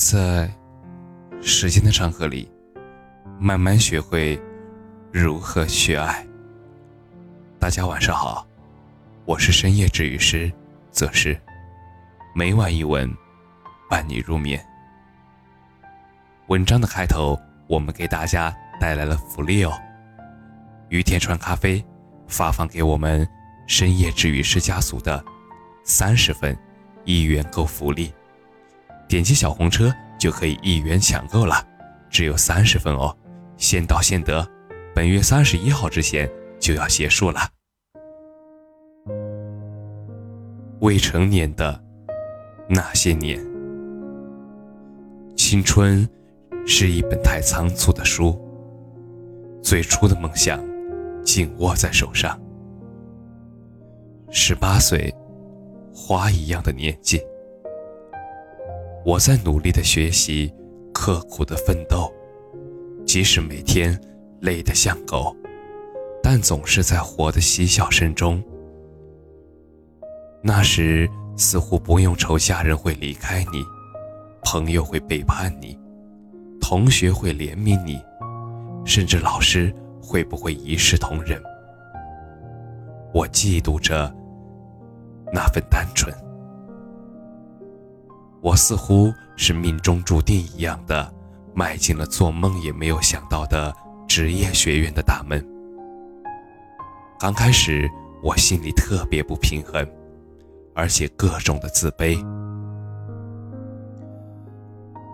在时间的长河里，慢慢学会如何去爱。大家晚上好，我是深夜治愈师则是每晚一文伴你入眠。文章的开头，我们给大家带来了福利哦！于田川咖啡发放给我们深夜治愈师家族的三十份一元购福利。点击小红车就可以一元抢购了，只有三十份哦，先到先得，本月三十一号之前就要结束了。未成年的那些年，青春是一本太仓促的书，最初的梦想紧握在手上。十八岁，花一样的年纪。我在努力的学习，刻苦的奋斗，即使每天累得像狗，但总是在活的嬉笑声中。那时似乎不用愁家人会离开你，朋友会背叛你，同学会怜悯你，甚至老师会不会一视同仁。我嫉妒着那份单纯。我似乎是命中注定一样的，迈进了做梦也没有想到的职业学院的大门。刚开始，我心里特别不平衡，而且各种的自卑。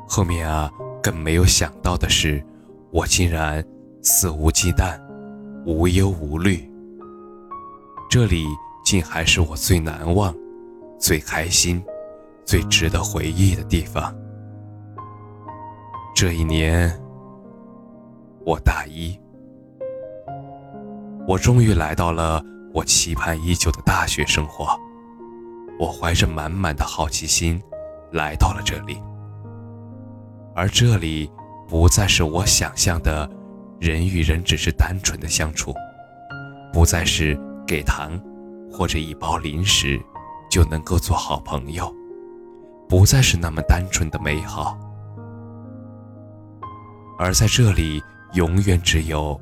后面啊，更没有想到的是，我竟然肆无忌惮、无忧无虑。这里竟还是我最难忘、最开心。最值得回忆的地方。这一年，我大一，我终于来到了我期盼已久的大学生活。我怀着满满的好奇心来到了这里，而这里不再是我想象的，人与人只是单纯的相处，不再是给糖或者一包零食就能够做好朋友。不再是那么单纯的美好，而在这里，永远只有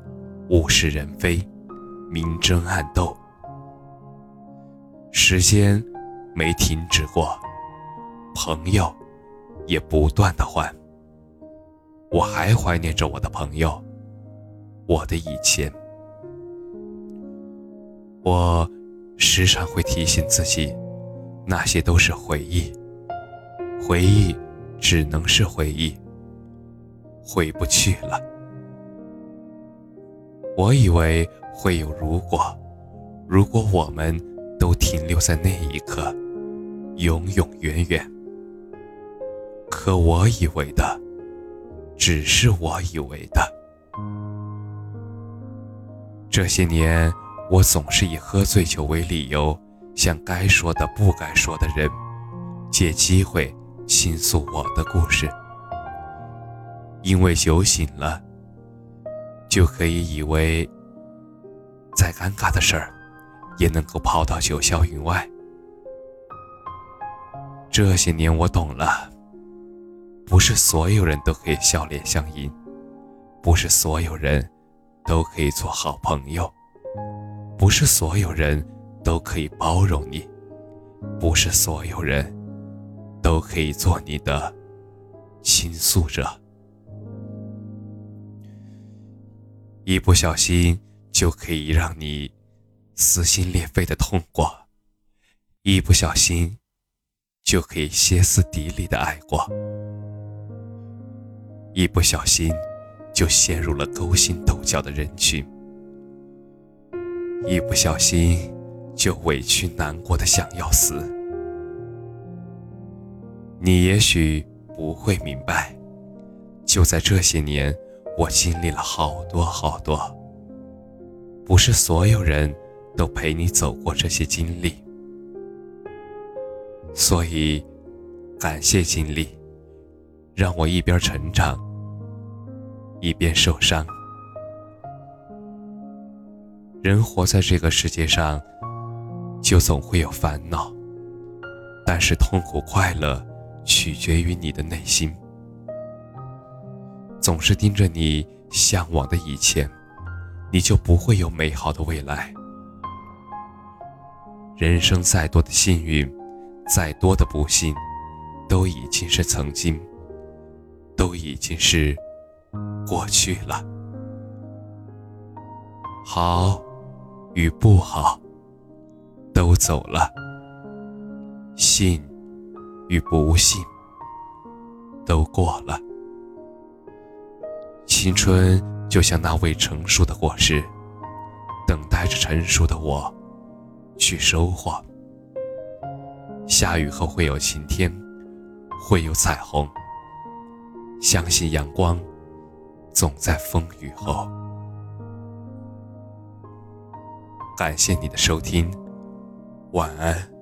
物是人非、明争暗斗。时间没停止过，朋友也不断的换。我还怀念着我的朋友，我的以前。我时常会提醒自己，那些都是回忆。回忆只能是回忆，回不去了。我以为会有如果，如果我们都停留在那一刻，永永远远。可我以为的，只是我以为的。这些年，我总是以喝醉酒为理由，向该说的不该说的人借机会。倾诉我的故事，因为酒醒了，就可以以为再尴尬的事儿也能够抛到九霄云外。这些年我懂了，不是所有人都可以笑脸相迎，不是所有人都可以做好朋友，不是所有人都可以包容你，不是所有人。都可以做你的倾诉者，一不小心就可以让你撕心裂肺的痛过，一不小心就可以歇斯底里的爱过，一不小心就陷入了勾心斗角的人群，一不小心就委屈难过的想要死。你也许不会明白，就在这些年，我经历了好多好多。不是所有人都陪你走过这些经历，所以感谢经历，让我一边成长，一边受伤。人活在这个世界上，就总会有烦恼，但是痛苦快乐。取决于你的内心。总是盯着你向往的以前，你就不会有美好的未来。人生再多的幸运，再多的不幸，都已经是曾经，都已经是过去了。好与不好，都走了。幸与不幸，都过了。青春就像那未成熟的果实，等待着成熟的我去收获。下雨后会有晴天，会有彩虹。相信阳光总在风雨后。感谢你的收听，晚安。